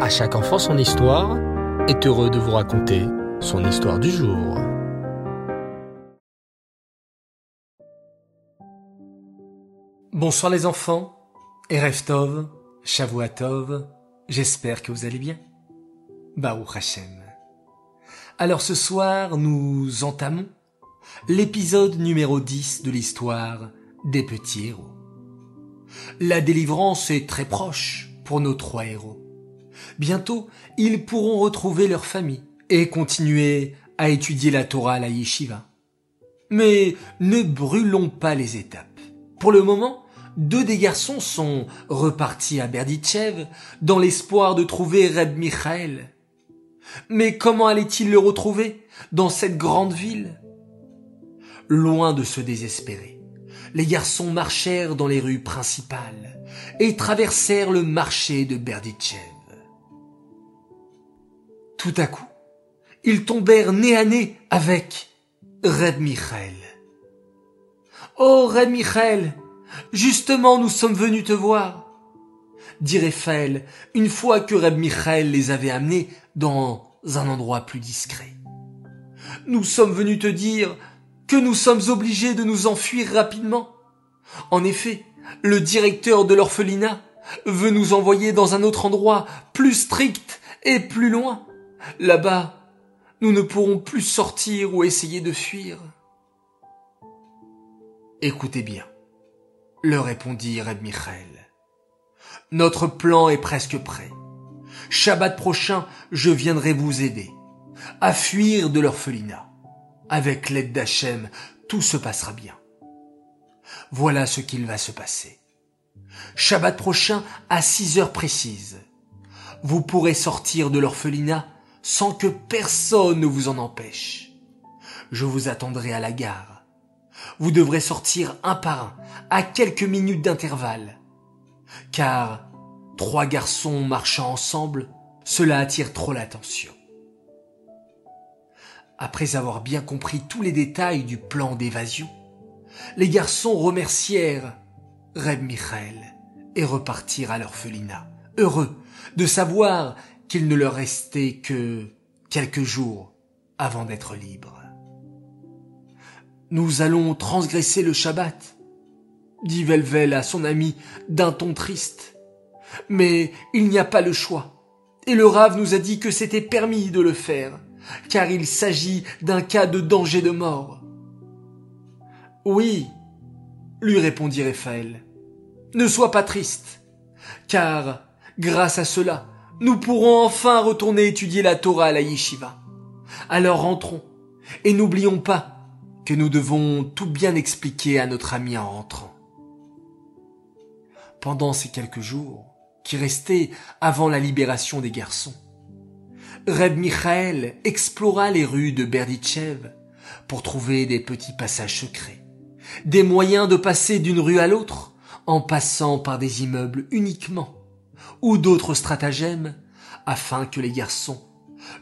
À chaque enfant son histoire est heureux de vous raconter son histoire du jour. Bonsoir les enfants, Erev Tov, Shavuatov, j'espère que vous allez bien. Baruch Hashem. Alors ce soir, nous entamons l'épisode numéro 10 de l'histoire des petits héros. La délivrance est très proche pour nos trois héros. Bientôt, ils pourront retrouver leur famille et continuer à étudier la Torah à la yeshiva. Mais ne brûlons pas les étapes. Pour le moment, deux des garçons sont repartis à Berditchev dans l'espoir de trouver Reb Michael. Mais comment allaient-ils le retrouver dans cette grande ville? Loin de se désespérer, les garçons marchèrent dans les rues principales et traversèrent le marché de Berditchev. Tout à coup, ils tombèrent nez à nez avec Reb Michael. Oh, Reb Michael, justement nous sommes venus te voir, dit Raphaël une fois que Reb Michael les avait amenés dans un endroit plus discret. Nous sommes venus te dire que nous sommes obligés de nous enfuir rapidement. En effet, le directeur de l'orphelinat veut nous envoyer dans un autre endroit plus strict et plus loin. Là-bas, nous ne pourrons plus sortir ou essayer de fuir. Écoutez bien, leur répondit Reb Michael. Notre plan est presque prêt. Shabbat prochain, je viendrai vous aider à fuir de l'orphelinat. Avec l'aide d'Hachem, tout se passera bien. Voilà ce qu'il va se passer. Shabbat prochain, à six heures précises, vous pourrez sortir de l'orphelinat sans que personne ne vous en empêche. Je vous attendrai à la gare. Vous devrez sortir un par un, à quelques minutes d'intervalle. Car trois garçons marchant ensemble, cela attire trop l'attention. Après avoir bien compris tous les détails du plan d'évasion, les garçons remercièrent Reb Michael et repartirent à l'orphelinat, heureux de savoir qu'il ne leur restait que quelques jours avant d'être libres. Nous allons transgresser le Shabbat, dit Velvel à son ami d'un ton triste. Mais il n'y a pas le choix. Et le Rav nous a dit que c'était permis de le faire, car il s'agit d'un cas de danger de mort. Oui, lui répondit Raphaël. Ne sois pas triste, car, grâce à cela, nous pourrons enfin retourner étudier la Torah à la yeshiva. Alors rentrons, et n'oublions pas que nous devons tout bien expliquer à notre ami en rentrant. Pendant ces quelques jours qui restaient avant la libération des garçons, Reb Michael explora les rues de Berditchev pour trouver des petits passages secrets, des moyens de passer d'une rue à l'autre en passant par des immeubles uniquement, ou d'autres stratagèmes afin que les garçons,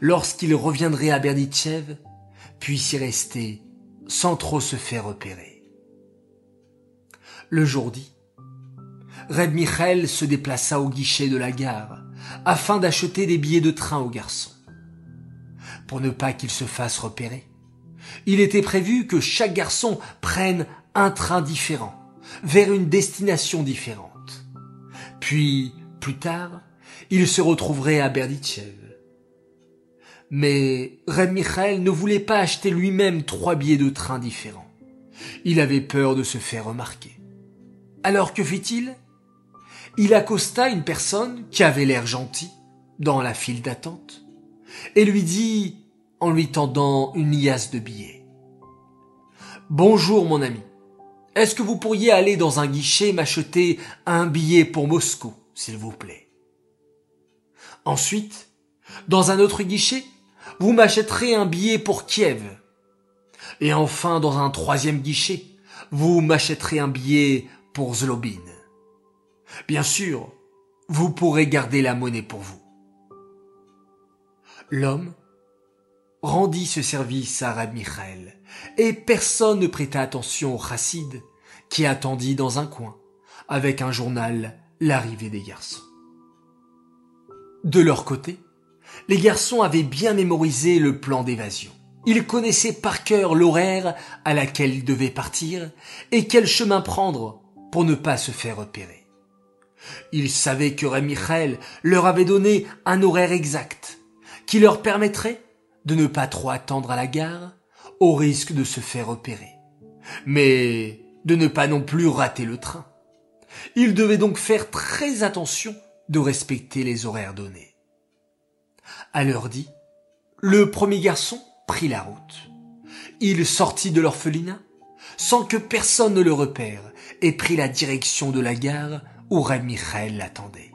lorsqu'ils reviendraient à Berditchev, puissent y rester sans trop se faire repérer. Le jour dit, Reb Michael se déplaça au guichet de la gare afin d'acheter des billets de train aux garçons. Pour ne pas qu'ils se fassent repérer, il était prévu que chaque garçon prenne un train différent vers une destination différente. Puis, plus tard, il se retrouverait à Berditchev. Mais Reb Michael ne voulait pas acheter lui-même trois billets de train différents. Il avait peur de se faire remarquer. Alors que fit-il Il accosta une personne qui avait l'air gentil dans la file d'attente et lui dit, en lui tendant une liasse de billets, Bonjour mon ami, est-ce que vous pourriez aller dans un guichet m'acheter un billet pour Moscou, s'il vous plaît Ensuite, dans un autre guichet, vous m'achèterez un billet pour Kiev. Et enfin, dans un troisième guichet, vous m'achèterez un billet pour Zlobin. Bien sûr, vous pourrez garder la monnaie pour vous. L'homme rendit ce service à Rab Michael, et personne ne prêta attention au chassid qui attendit dans un coin, avec un journal, l'arrivée des garçons. De leur côté, les garçons avaient bien mémorisé le plan d'évasion. Ils connaissaient par cœur l'horaire à laquelle ils devaient partir et quel chemin prendre pour ne pas se faire repérer. Ils savaient que Rémi Michael leur avait donné un horaire exact qui leur permettrait de ne pas trop attendre à la gare au risque de se faire repérer, mais de ne pas non plus rater le train. Ils devaient donc faire très attention de respecter les horaires donnés. À l'heure dit, le premier garçon prit la route. Il sortit de l'orphelinat sans que personne ne le repère et prit la direction de la gare où Reb Michael l'attendait.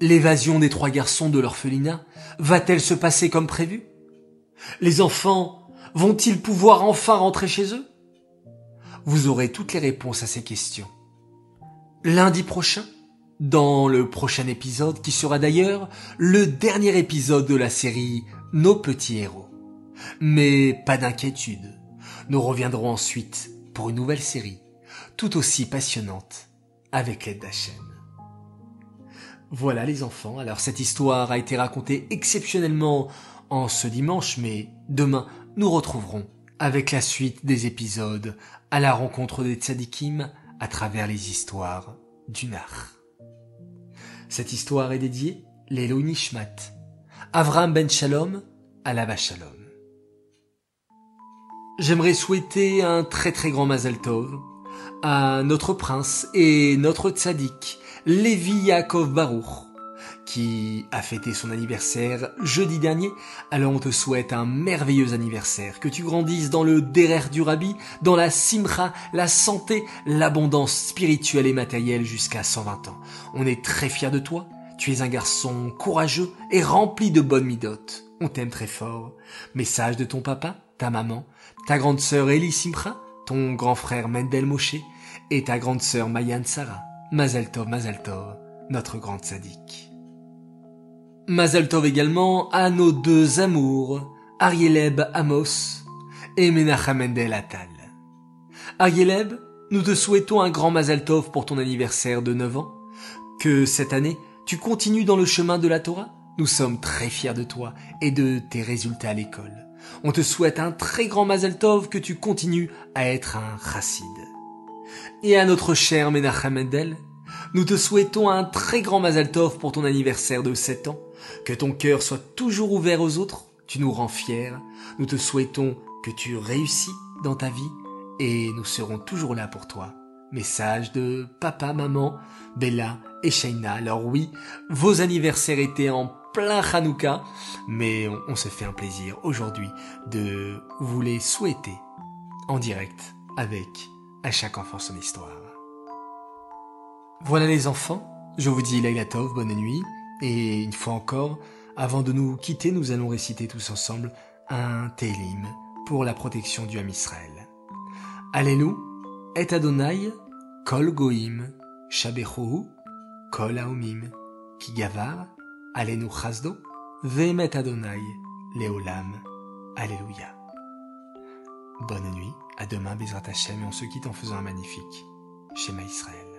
L'évasion des trois garçons de l'orphelinat va-t-elle se passer comme prévu? Les enfants vont-ils pouvoir enfin rentrer chez eux? Vous aurez toutes les réponses à ces questions. Lundi prochain, dans le prochain épisode qui sera d'ailleurs le dernier épisode de la série Nos petits héros. Mais pas d'inquiétude, nous reviendrons ensuite pour une nouvelle série, tout aussi passionnante, avec l'aide d'Hachem. Voilà les enfants, alors cette histoire a été racontée exceptionnellement en ce dimanche, mais demain nous retrouverons avec la suite des épisodes à la rencontre des tzadikim à travers les histoires du Nar. Cette histoire est dédiée l'Elo Nishmat, Avram Ben Shalom, la Shalom. J'aimerais souhaiter un très très grand Mazal Tov à notre prince et notre tzaddik, Lévi Yaakov Baruch, qui a fêté son anniversaire jeudi dernier. Alors on te souhaite un merveilleux anniversaire, que tu grandisses dans le derer du rabbi, dans la simcha, la santé, l'abondance spirituelle et matérielle jusqu'à 120 ans. On est très fiers de toi. Tu es un garçon courageux et rempli de bonnes midotes. On t'aime très fort. Message de ton papa, ta maman, ta grande sœur Elie Simcha, ton grand frère Mendel Moshe et ta grande sœur Mayan Sarah. Mazel Tov, Mazel Tov, notre grande sadique. Mazel Tov également à nos deux amours, Arieleb Amos et Menachem Mendel Atal. Arieleb, nous te souhaitons un grand Mazel Tov pour ton anniversaire de 9 ans. Que cette année, tu continues dans le chemin de la Torah. Nous sommes très fiers de toi et de tes résultats à l'école. On te souhaite un très grand Mazel Tov que tu continues à être un chassid. Et à notre cher Menachem Mendel, nous te souhaitons un très grand Mazel Tov pour ton anniversaire de 7 ans que ton cœur soit toujours ouvert aux autres, tu nous rends fiers. Nous te souhaitons que tu réussis dans ta vie et nous serons toujours là pour toi. Message de papa, maman, Bella et Shaina. Alors oui, vos anniversaires étaient en plein Hanouka, mais on, on se fait un plaisir aujourd'hui de vous les souhaiter en direct avec à chaque enfant son histoire. Voilà les enfants, je vous dis Lagatov, bonne nuit. Et une fois encore, avant de nous quitter, nous allons réciter tous ensemble un Télim pour la protection du Ham Israël. Allélu, et Adonai, kol goim, shabechohu, kol haomim, ki gavar, alenu chazdo, vemet Adonai, leolam, Alléluia. Bonne nuit, à demain Bezrat Hashem et on se quitte en faisant un magnifique schéma Israël.